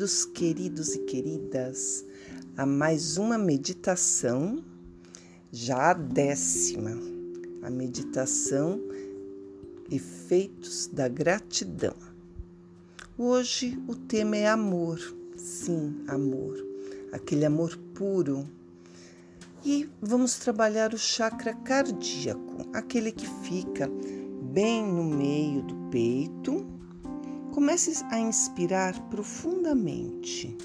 Bem-vindos, queridos e queridas, a mais uma meditação, já a décima, a meditação Efeitos da Gratidão. Hoje o tema é amor, sim, amor, aquele amor puro. E vamos trabalhar o chakra cardíaco, aquele que fica bem no meio do peito Comece a inspirar profundamente.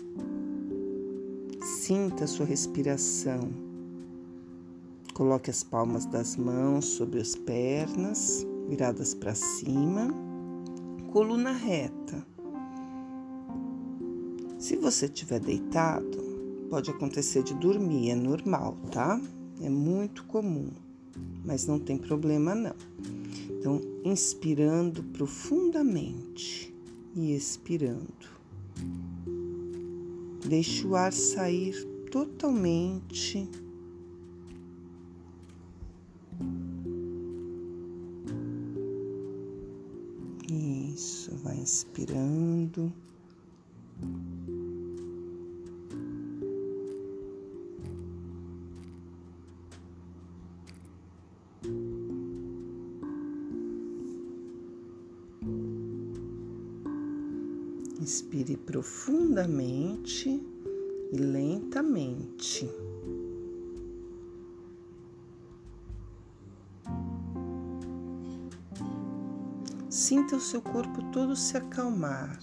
Sinta sua respiração. Coloque as palmas das mãos sobre as pernas, viradas para cima, coluna reta. Se você estiver deitado, pode acontecer de dormir, é normal, tá? É muito comum, mas não tem problema não. Então, inspirando profundamente e expirando. Deixe o ar sair totalmente. Isso, vai inspirando. Inspire profundamente e lentamente. Sinta o seu corpo todo se acalmar.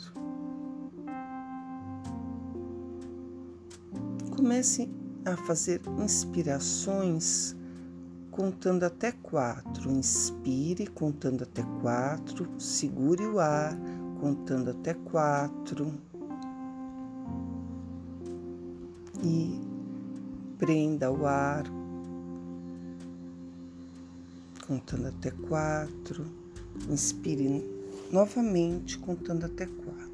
Comece a fazer inspirações contando até quatro. Inspire contando até quatro, segure o ar contando até quatro e prenda o ar contando até quatro. Inspire novamente contando até quatro.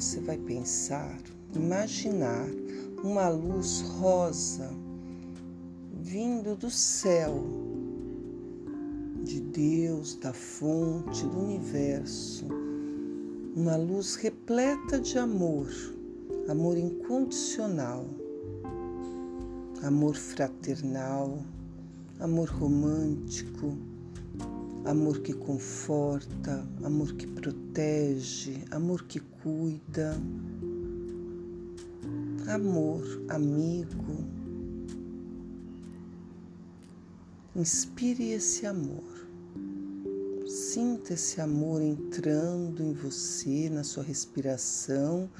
Você vai pensar, imaginar uma luz rosa vindo do céu, de Deus, da fonte, do universo. Uma luz repleta de amor, amor incondicional, amor fraternal, amor romântico amor que conforta, amor que protege, amor que cuida, amor amigo. Inspire esse amor. Sinta esse amor entrando em você, na sua respiração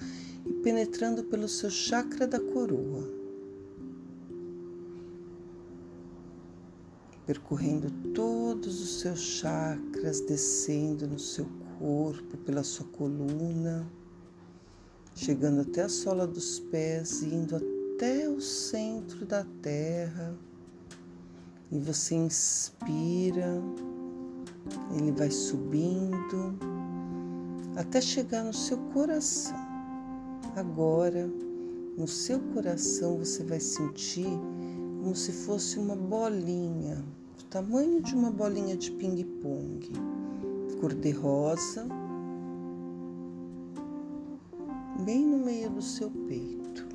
e penetrando pelo seu chakra da coroa. Percorrendo todos os seus chakras, descendo no seu corpo, pela sua coluna, chegando até a sola dos pés, indo até o centro da terra. E você inspira, ele vai subindo até chegar no seu coração. Agora, no seu coração, você vai sentir como se fosse uma bolinha tamanho de uma bolinha de ping-pong, cor de rosa, bem no meio do seu peito.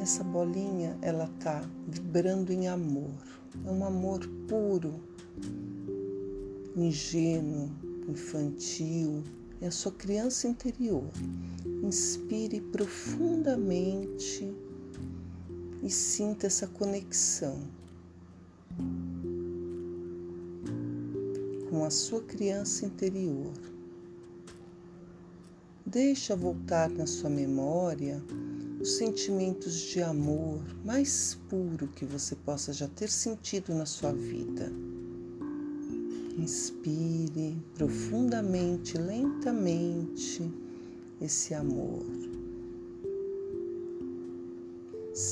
Essa bolinha, ela tá vibrando em amor. É um amor puro, ingênuo, infantil. É a sua criança interior. Inspire profundamente e sinta essa conexão com a sua criança interior. Deixa voltar na sua memória os sentimentos de amor mais puro que você possa já ter sentido na sua vida. Inspire profundamente, lentamente esse amor.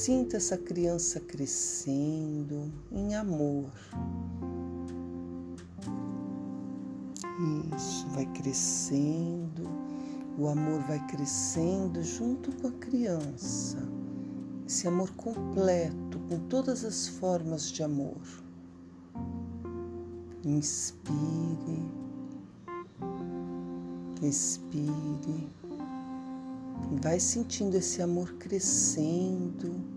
Sinta essa criança crescendo em amor. Isso vai crescendo, o amor vai crescendo junto com a criança. Esse amor completo, com todas as formas de amor. Inspire, expire, vai sentindo esse amor crescendo,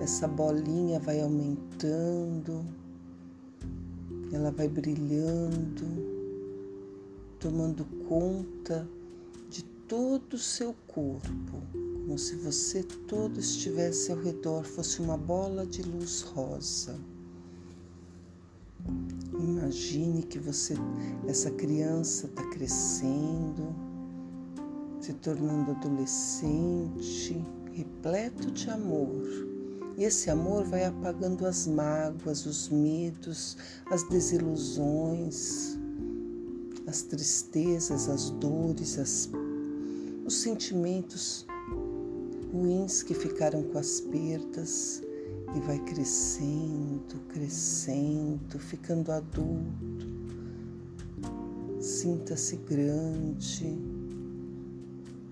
essa bolinha vai aumentando, ela vai brilhando tomando conta de todo o seu corpo, como se você todo estivesse ao redor, fosse uma bola de luz rosa. Imagine que você, essa criança está crescendo, se tornando adolescente, repleto de amor. E esse amor vai apagando as mágoas, os medos, as desilusões, as tristezas, as dores, as, os sentimentos ruins que ficaram com as perdas e vai crescendo, crescendo, ficando adulto. Sinta-se grande.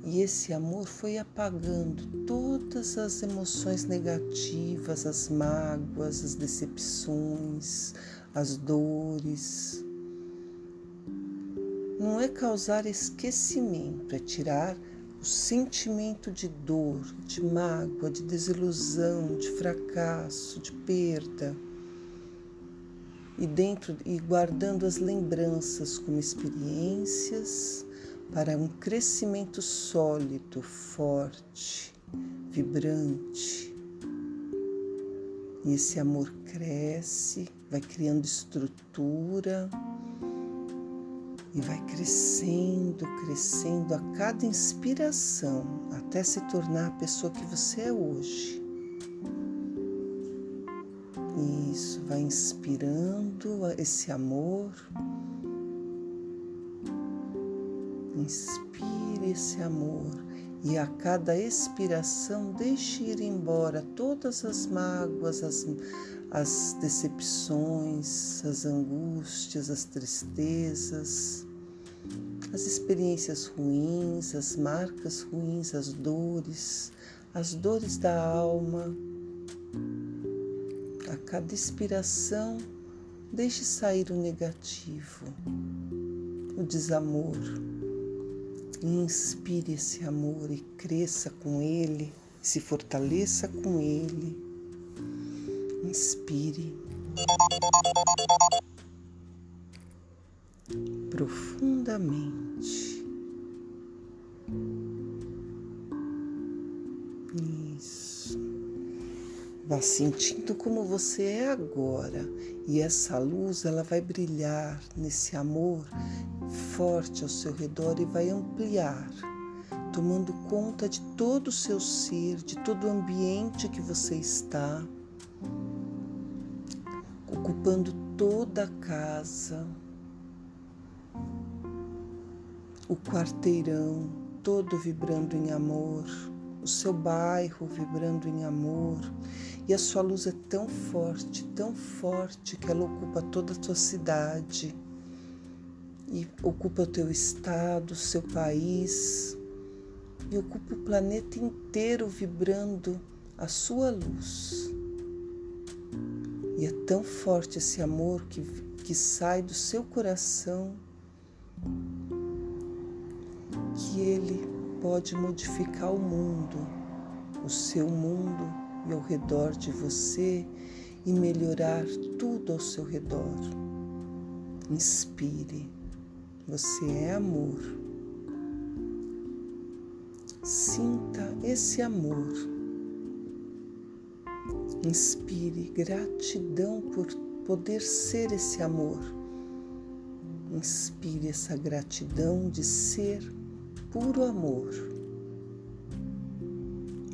E esse amor foi apagando todas as emoções negativas, as mágoas, as decepções, as dores não é causar esquecimento, é tirar o sentimento de dor, de mágoa, de desilusão, de fracasso, de perda. E dentro e guardando as lembranças como experiências para um crescimento sólido, forte, vibrante. E esse amor cresce, vai criando estrutura, e vai crescendo, crescendo a cada inspiração até se tornar a pessoa que você é hoje. Isso, vai inspirando esse amor. Inspire esse amor e a cada expiração deixe ir embora todas as mágoas, as, as decepções, as angústias, as tristezas, as experiências ruins, as marcas ruins, as dores, as dores da alma. A cada inspiração, deixe sair o negativo, o desamor. Inspire esse amor e cresça com ele, se fortaleça com ele Inspire profundamente. Vá sentindo como você é agora. E essa luz ela vai brilhar nesse amor forte ao seu redor e vai ampliar, tomando conta de todo o seu ser, de todo o ambiente que você está ocupando toda a casa, o quarteirão todo vibrando em amor, o seu bairro vibrando em amor, e a sua luz é tão forte, tão forte que ela ocupa toda a tua cidade e ocupa o teu estado, o seu país e ocupa o planeta inteiro vibrando a sua luz. E é tão forte esse amor que, que sai do seu coração que ele pode modificar o mundo, o seu mundo e ao redor de você e melhorar tudo ao seu redor. Inspire, você é amor. Sinta esse amor Inspire gratidão por poder ser esse amor. Inspire essa gratidão de ser puro amor.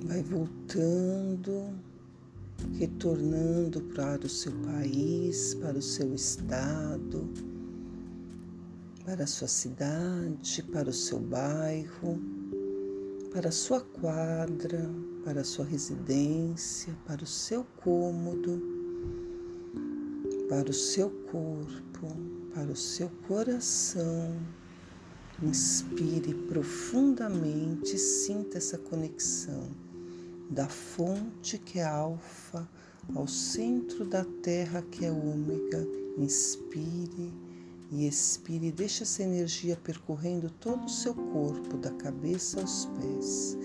Vai voltando, retornando para o seu país, para o seu estado, para a sua cidade, para o seu bairro, para a sua quadra, para a sua residência, para o seu cômodo, para o seu corpo, para o seu coração. Inspire profundamente sinta essa conexão da fonte que é alfa ao centro da terra que é ômega. Inspire e expire, deixe essa energia percorrendo todo o seu corpo, da cabeça aos pés,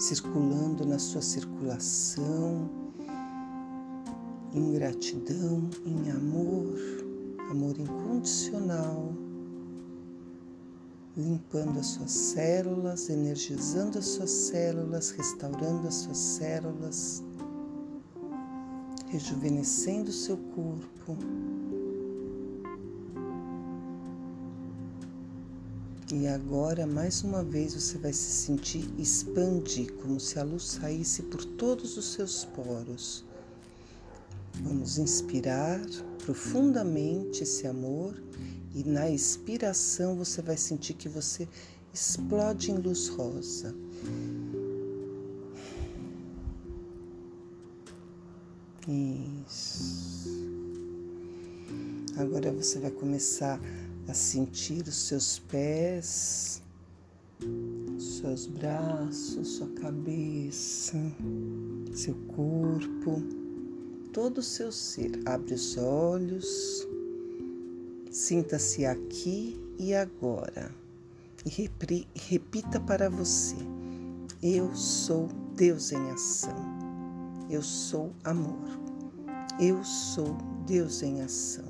circulando na sua circulação, em gratidão, em amor, amor incondicional, limpando as suas células, energizando as suas células, restaurando as suas células, rejuvenescendo o seu corpo. E agora, mais uma vez, você vai se sentir expandir, como se a luz saísse por todos os seus poros. Vamos inspirar profundamente esse amor e na expiração você vai sentir que você explode em luz rosa. Isso. Agora você vai começar a sentir os seus pés, seus braços, sua cabeça, seu corpo, todo o seu ser. Abre os olhos. Sinta-se aqui e agora e repita para você: Eu sou Deus em ação. Eu sou amor. Eu sou Deus em ação.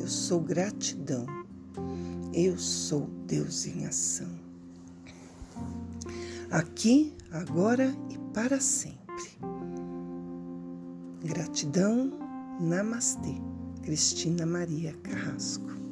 Eu sou gratidão. Eu sou Deus em ação. Aqui, agora e para sempre. Gratidão. Namastê. Cristina Maria Carrasco.